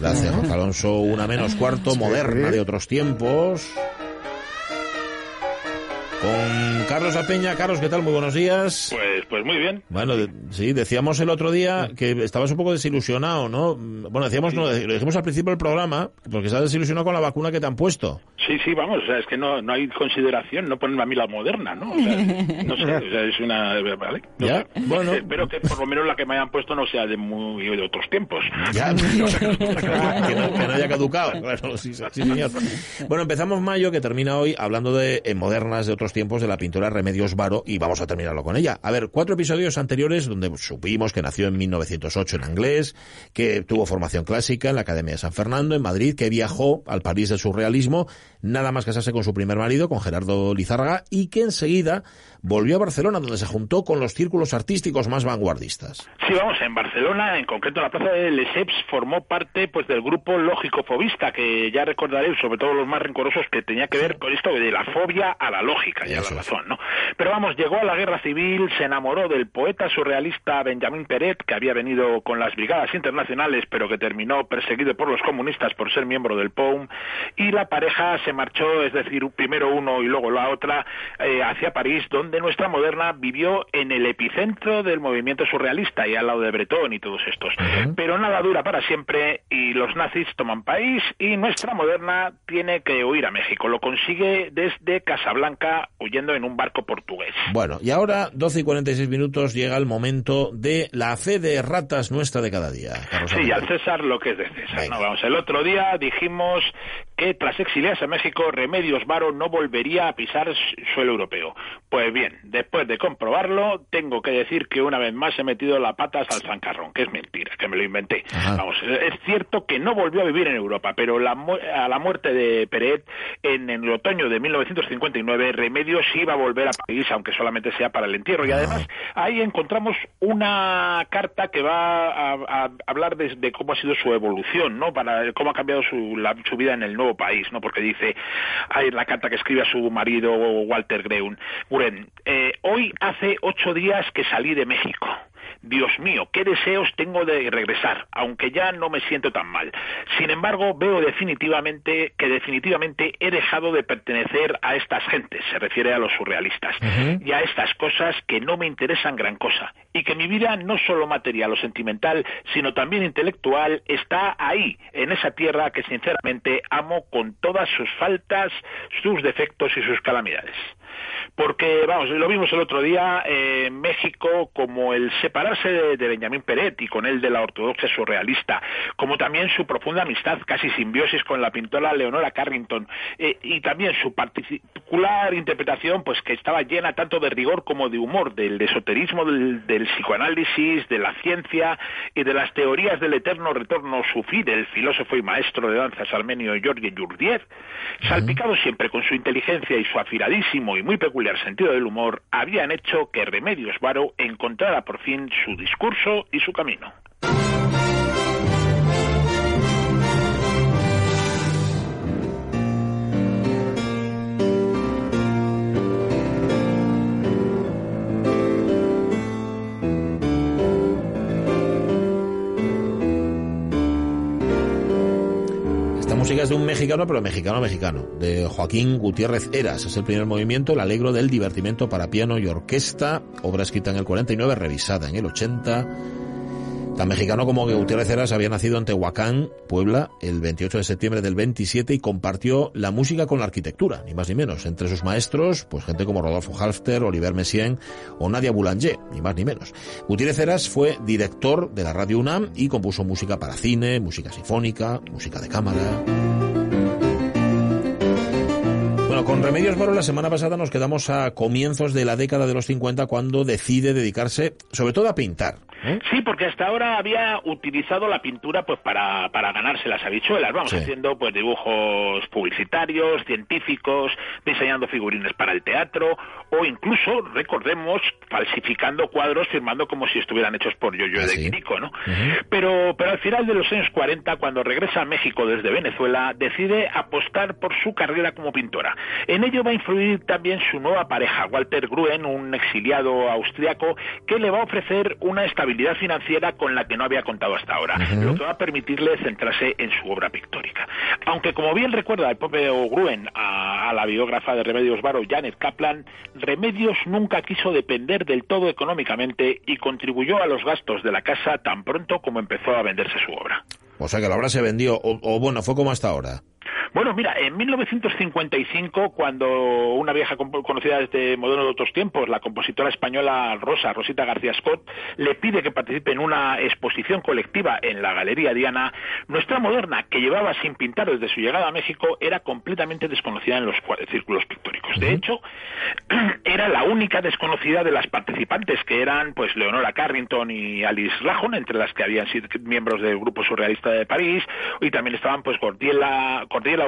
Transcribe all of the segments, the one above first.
Gracias, Alonso. Una menos cuarto, moderna de otros tiempos. Con Carlos Apeña. Carlos, ¿qué tal? Muy buenos días. Pues, pues muy bien. Bueno, de- sí, decíamos el otro día que estabas un poco desilusionado, ¿no? Bueno, decíamos, no, lo dijimos al principio del programa, porque estás desilusionado con la vacuna que te han puesto. Sí, sí, vamos, o sea, es que no, no hay consideración, no ponen a mí la moderna, ¿no? O sea, no sé, o sea, es una... ¿vale? No Ya, bueno. Espero que por lo menos la que me hayan puesto no sea de muy de otros tiempos. Ya, que, no, que no haya caducado. Claro, sí, sí, señor. Bueno, empezamos mayo, que termina hoy, hablando de en modernas de otros tiempos de la pintora Remedios Varo, y vamos a terminarlo con ella. A ver, cuatro episodios anteriores donde supimos que nació en 1908 en inglés, que tuvo formación clásica en la Academia de San Fernando, en Madrid, que viajó al París del surrealismo, nada más casarse con su primer marido, con Gerardo Lizárraga, y que enseguida volvió a Barcelona, donde se juntó con los círculos artísticos más vanguardistas. Sí, vamos, en Barcelona, en concreto en la plaza de Lesseps, formó parte pues del grupo lógico-fobista, que ya recordaréis, sobre todo los más rencorosos, que tenía que ver con esto de la fobia a la lógica y a la razón, ¿no? Pero vamos, llegó a la guerra civil, se enamoró del poeta surrealista Benjamin Peret, que había venido con las brigadas internacionales, pero que terminó perseguido por los comunistas por ser miembro del POUM, y la pareja se marchó, es decir, primero uno y luego la otra, eh, hacia París, donde nuestra moderna vivió en el epicentro del movimiento surrealista y al lado de Breton y todos estos. Pero nada dura para siempre y los nazis toman país y nuestra moderna tiene que huir a México. Lo consigue desde Casablanca huyendo en un barco portugués. Bueno, y ahora, 12 y 46 minutos, llega el momento de la fe de ratas nuestra de cada día. Carlos Sí, al César lo que es de César. No, vamos, el otro día dijimos que tras exiliarse a México, Remedios Varo no volvería a pisar suelo europeo. Pues bien, después de comprobarlo, tengo que decir que una vez más he metido la patas al zancarrón, que es mentira, que me lo inventé. Ajá. Vamos, es cierto que no volvió a vivir en Europa, pero la a la muerte de Peret en, en el otoño de 1959, Remedios iba a volver a París, aunque solamente sea para el entierro. Y además, ahí encontramos una carta que va a, a hablar de, de cómo ha sido su evolución, ¿no? Para cómo ha cambiado su, la- su vida en el país, ¿no? Porque dice, hay la carta que escribe a su marido Walter Greun, eh, hoy hace ocho días que salí de México. Dios mío, qué deseos tengo de regresar, aunque ya no me siento tan mal. Sin embargo, veo definitivamente que definitivamente he dejado de pertenecer a estas gentes, se refiere a los surrealistas, y a estas cosas que no me interesan gran cosa, y que mi vida no solo material o sentimental, sino también intelectual está ahí, en esa tierra que sinceramente amo con todas sus faltas, sus defectos y sus calamidades porque vamos lo vimos el otro día eh, en México como el separarse de, de Benjamín Peret y con él de la ortodoxia surrealista como también su profunda amistad casi simbiosis con la pintora Leonora Carrington eh, y también su particular interpretación pues que estaba llena tanto de rigor como de humor del esoterismo del, del psicoanálisis de la ciencia y de las teorías del eterno retorno sufí del filósofo y maestro de danzas armenio Georgi Yurdiev salpicado siempre con su inteligencia y su afiladísimo y muy peculiar sentido del humor, habían hecho que Remedios Varo encontrara por fin su discurso y su camino. Música es de un mexicano, pero mexicano mexicano, de Joaquín Gutiérrez Eras. Es el primer movimiento, el alegro del divertimento para piano y orquesta, obra escrita en el 49, revisada en el 80. Tan mexicano como Gutiérrez Eras había nacido en Tehuacán, Puebla, el 28 de septiembre del 27 y compartió la música con la arquitectura, ni más ni menos. Entre sus maestros, pues gente como Rodolfo Halfter, Oliver Messiaen o Nadia Boulanger, ni más ni menos. Gutiérrez Eras fue director de la Radio UNAM y compuso música para cine, música sinfónica, música de cámara. Bueno, con Remedios Varo la semana pasada nos quedamos a comienzos de la década de los 50 cuando decide dedicarse sobre todo a pintar. ¿Eh? Sí, porque hasta ahora había utilizado la pintura pues para, para ganarse las habichuelas, vamos, Sí. haciendo pues dibujos publicitarios, científicos, diseñando figurines para el teatro o incluso, recordemos, falsificando cuadros firmando como si estuvieran hechos por Yoyo Ah, de sí. Quirico, ¿no? Pero, pero al final de los años 40, cuando regresa a México desde Venezuela, decide apostar por su carrera como pintora. En ello va a influir también su nueva pareja, Walter Gruen, un exiliado austriaco, que le va a ofrecer una estabilidad financiera con la que no había contado hasta ahora, lo que va a permitirle centrarse en su obra pictórica. Aunque, como bien recuerda el propio Gruen a, a la biógrafa de Remedios Varo, Janet Kaplan, Remedios nunca quiso depender del todo económicamente y contribuyó a los gastos de la casa tan pronto como empezó a venderse su obra. O sea que la obra se vendió, o, o bueno, fue como hasta ahora. Bueno, mira, en 1955, cuando una vieja conocida desde moderno de otros tiempos, la compositora española Rosa, Rosita García Scott, le pide que participe en una exposición colectiva en la Galería Diana, nuestra moderna, que llevaba sin pintar desde su llegada a México, era completamente desconocida en los círculos pictóricos. De hecho, era la única desconocida de las participantes, que eran pues Leonora Carrington y Alice Rajon, entre las que habían sido miembros del grupo surrealista de París, y también estaban pues Gordiela, Gordiela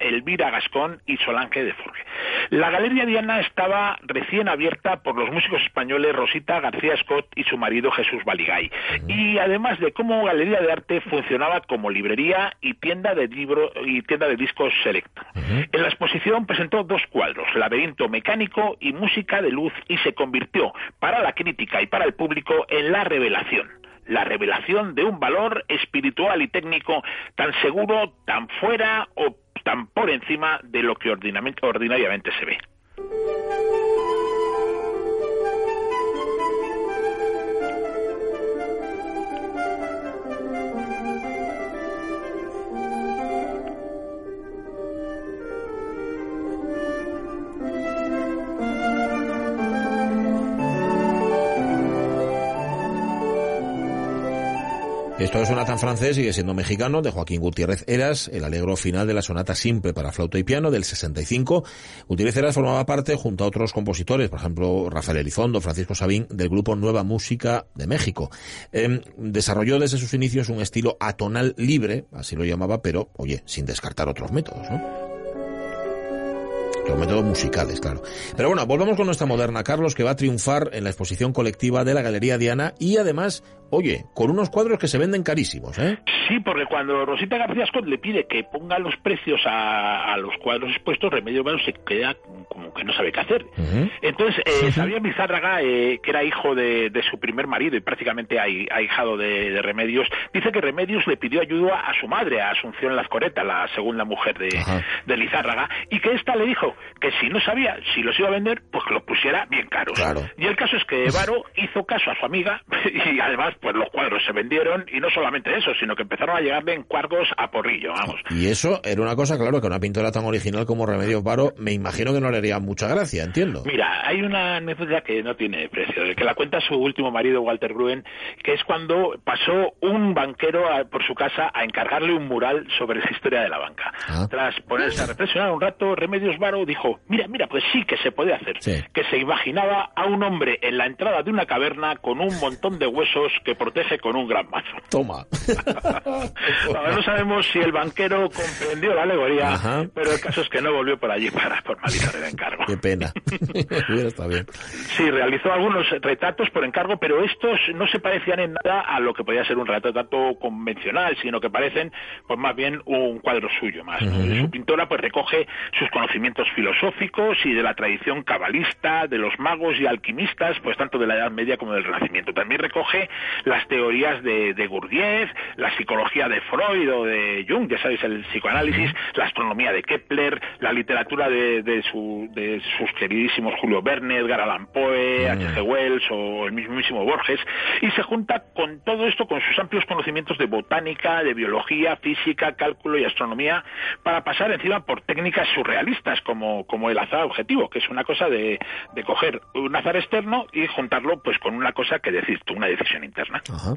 Elvira Gascón y Solange de Forge. La Galería Diana estaba recién abierta por los músicos españoles Rosita García Scott y su marido Jesús Baligay. Y además de como galería de arte funcionaba como librería y tienda de libro y tienda de discos selecto. En la exposición presentó dos cuadros, Laberinto mecánico y Música de luz y se convirtió para la crítica y para el público en la revelación la revelación de un valor espiritual y técnico tan seguro, tan fuera o tan por encima de lo que ordinariamente se ve. Esto suena tan francés, sigue siendo mexicano, de Joaquín Gutiérrez Eras, el alegro final de la sonata simple para flauta y piano del 65. Gutiérrez Eras formaba parte, junto a otros compositores, por ejemplo, Rafael Elizondo, Francisco Sabín, del grupo Nueva Música de México. Em, desarrolló desde sus inicios un estilo atonal libre, así lo llamaba, pero, oye, sin descartar otros métodos, ¿no? Los métodos musicales, claro. Pero bueno, volvamos con nuestra moderna, Carlos, que va a triunfar en la exposición colectiva de la Galería Diana y además, oye, con unos cuadros que se venden carísimos, ¿eh? Sí, porque cuando Rosita García Scott le pide que ponga los precios a, a los cuadros expuestos, Remedios Varo se queda como que no sabe qué hacer. Entonces, eh, Xavier Bizárraga, eh, que era hijo de, de su primer marido y prácticamente ahi- ahijado de, de Remedios, dice que Remedios le pidió ayuda a su madre, a Asunción Lazcoreta, la segunda mujer de, Lizárraga, y que ésta le dijo que si no sabía si los iba a vender, pues que los pusiera bien caros. Claro. Y el caso es que Varo hizo caso a su amiga y además pues los cuadros se vendieron y no solamente eso, sino que empezaron a llegarle encargos a porrillo, vamos. Y eso era una cosa, claro, que una pintora tan original como Remedios Varo, me imagino que no le haría mucha gracia, entiendo. Mira, hay una anécdota que no tiene precio, que la cuenta su último marido, Walter Gruen, que es cuando pasó un banquero a- por su casa a encargarle un mural sobre la historia de la banca. Ah. Tras ponerse a reflexionar un rato, Remedios Varo dijo, mira, mira, pues sí que se puede hacer. Sí. Que se imaginaba a un hombre en la entrada de una caverna con un montón de huesos que protege con un gran mazo. Toma. Ahora no sabemos si el banquero comprendió la alegoría, Ajá. pero el caso es que no volvió por allí para formalizar el encargo. Qué pena. Estado bien. Sí, realizó algunos retratos por encargo, pero estos no se parecían en nada a lo que podía ser un retrato convencional, sino que parecen pues más bien un cuadro suyo más. ¿no? Y Su pintora pues recoge sus conocimientos filosóficos y de la tradición cabalista, de los magos y alquimistas, pues tanto de la Edad Media como del Renacimiento. También recoge las teorías de, de Gurdjieff, la psicología de Freud o de Jung, ya sabéis, el psicoanálisis, la astronomía de Kepler, la literatura de, de, su- de sus queridísimos Julio Verne, Edgar Allan Poe, H.G. Wells o el mismísimo Borges, y se junta con todo esto, con sus amplios conocimientos de botánica, de biología, física, cálculo y astronomía, para pasar encima por técnicas surrealistas como, como el azar objetivo, que es una cosa de, de coger un azar externo y juntarlo pues con una cosa que decir tú, una decisión interna. Ajá.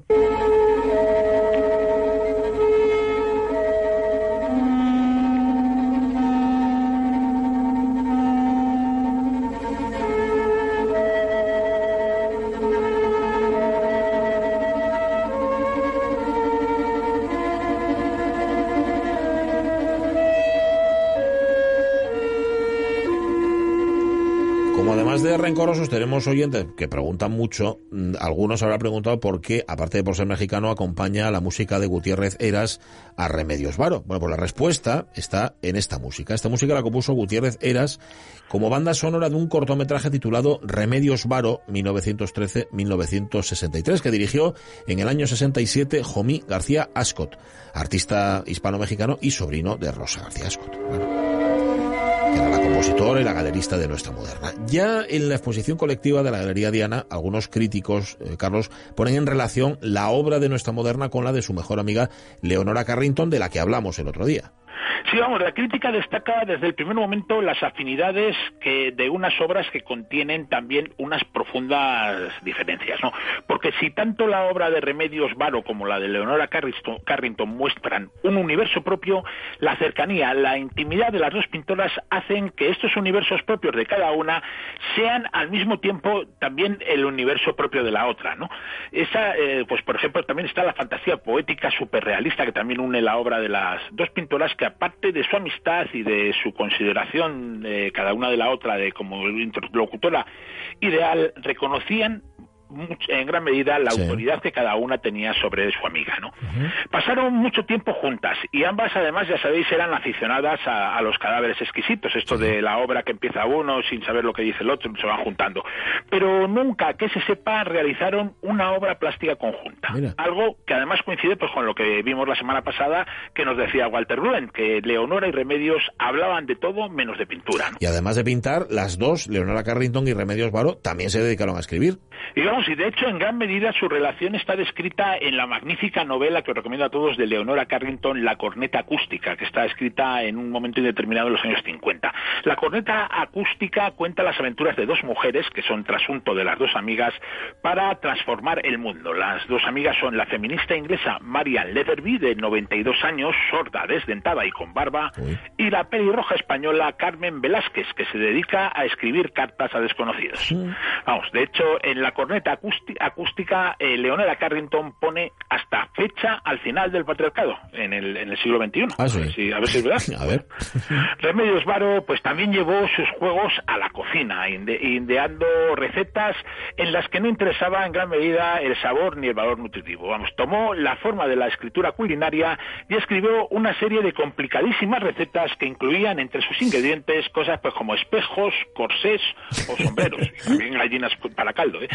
Rencorosos, tenemos oyentes que preguntan mucho. Mm, algunos habrán preguntado por qué, aparte de por ser mexicano, acompaña la música de Gutiérrez Eras a Remedios Varo. Bueno, pues la respuesta está en esta música. Esta música la compuso Gutiérrez Eras como banda sonora de un cortometraje titulado Remedios Varo 1913-1963, que dirigió en el año 67 Jomí García Ascot, artista hispano-mexicano y sobrino de Rosa García Ascot que era galerista de nuestra moderna. Ya en la exposición colectiva de la Galería Diana, algunos críticos, eh, Carlos, ponen en relación la obra de nuestra moderna con la de su mejor amiga Leonora Carrington, de la que hablamos el otro día. Sí, vamos, la crítica destaca desde el primer momento las afinidades que de unas obras que contienen también unas profundas diferencias, ¿no? Porque si tanto la obra de Remedios Varo como la de Leonora Carrington muestran un universo propio, la cercanía, la intimidad de las dos pintoras hacen que estos universos propios de cada una sean al mismo tiempo también el universo propio de la otra, ¿no? Esa, eh, pues por ejemplo, también está la fantasía poética superrealista que también une la obra de las dos pintoras que aparte de su amistad y de su consideración de cada una de la otra de como interlocutora ideal, reconocían en gran medida la autoridad que cada una tenía sobre su amiga. ¿no? Pasaron mucho tiempo juntas y ambas, además, ya sabéis, eran aficionadas a, los cadáveres exquisitos. Esto de la obra que empieza uno sin saber lo que dice el otro, se van juntando. Pero nunca, que se sepa, realizaron una obra plástica conjunta. Algo que además coincide pues, con lo que vimos la semana pasada que nos decía Walter Bluen, que Leonora y Remedios hablaban de todo menos de pintura. Y además de pintar, las dos, Leonora Carrington y Remedios Varo, también se dedicaron a escribir. Y vamos, y de hecho en gran medida su relación está descrita en la magnífica novela que os recomiendo a todos de Leonora Carrington, La corneta acústica, que está escrita en un momento indeterminado en los años 50. La corneta acústica cuenta las aventuras de dos mujeres, que son trasunto de las dos amigas, para transformar el mundo. Las dos amigas son la feminista inglesa Marian Leatherby, de 92 años, sorda, desdentada y con barba, y la pelirroja española Carmen Velázquez, que se dedica a escribir cartas a desconocidos. Vamos, de hecho, en la corneta acústica, eh, Leonora Carrington pone hasta fecha al final del patriarcado en el, en el siglo XXI. Ah, sí. a ver si es verdad. a ver. Remedios Varo pues también llevó sus juegos a la cocina, ideando recetas en las que no interesaba en gran medida el sabor ni el valor nutritivo. Vamos, tomó la forma de la escritura culinaria y escribió una serie de complicadísimas recetas que incluían entre sus ingredientes cosas pues como espejos, corsés o sombreros, también gallinas para caldo. ¿eh?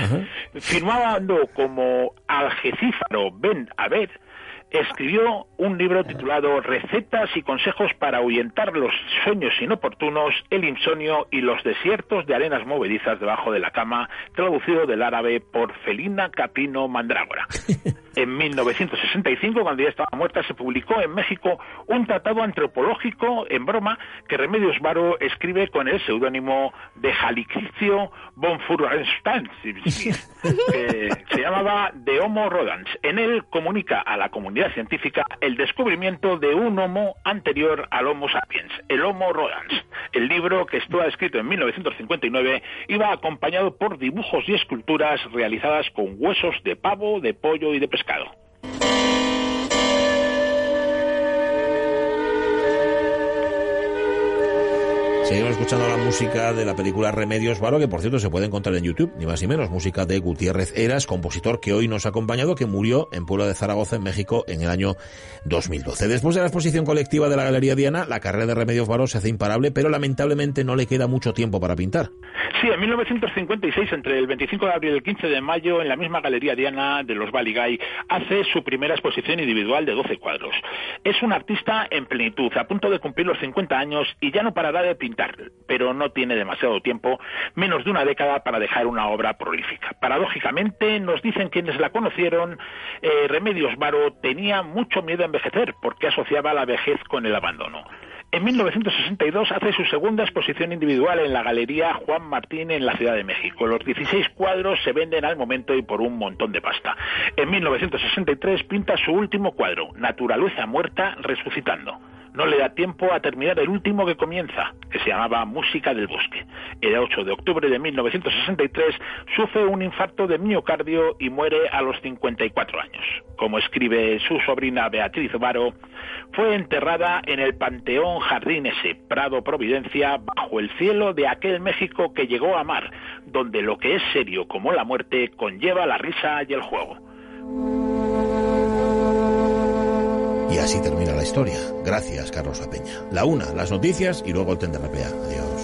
Firmando como Algecífaro Ben Abed, escribió un libro titulado Recetas y consejos para ahuyentar los sueños inoportunos, el insomnio y los desiertos de arenas movedizas debajo de la cama, traducido del árabe por Felina Capino Mandrágora. En 1965, cuando ya estaba muerta, se publicó en México un tratado antropológico en broma que Remedios Varo escribe con el seudónimo de Jalicricio von Furrenstein, que se llamaba De Homo Rodans. En él comunica a la comunidad científica el descubrimiento de un Homo anterior al Homo sapiens, el Homo Rodans. El libro, que estuvo escrito en 1959, iba acompañado por dibujos y esculturas realizadas con huesos de pavo, de pollo y de pescado Seguimos escuchando la música de la película Remedios Varo, que por cierto se puede encontrar en YouTube, ni más ni menos. Música de Gutiérrez Eras, compositor que hoy nos ha acompañado, que murió en Puebla de Zaragoza, en México, en el año 2012. Después de la exposición colectiva de la Galería Diana, la carrera de Remedios Varo se hace imparable, pero lamentablemente no le queda mucho tiempo para pintar. Sí, en 1956, entre el 25 de abril y el 15 de mayo, en la misma Galería Diana de los Baligay, hace su primera exposición individual de 12 cuadros. Es un artista en plenitud, a punto de cumplir los 50 años y ya no parará de pintar, pero no tiene demasiado tiempo, menos de una década para dejar una obra prolífica. Paradójicamente, nos dicen quienes la conocieron, eh, Remedios Varo tenía mucho miedo a envejecer porque asociaba la vejez con el abandono. En 1962 hace su segunda exposición individual en la Galería Juan Martín en la Ciudad de México. Los 16 cuadros se venden al momento y por un montón de pasta. En 1963 pinta su último cuadro, Naturaleza muerta resucitando no le da tiempo a terminar el último que comienza, que se llamaba Música del Bosque. El 8 de octubre de 1963 sufre un infarto de miocardio y muere a los 54 años. Como escribe su sobrina Beatriz Varo, fue enterrada en el Panteón Jardín S, Prado Providencia, bajo el cielo de aquel México que llegó a amar, donde lo que es serio como la muerte conlleva la risa y el juego. Y así termina la historia. Gracias, Carlos La Peña. La una, las noticias y luego el Tenderrepea. Adiós.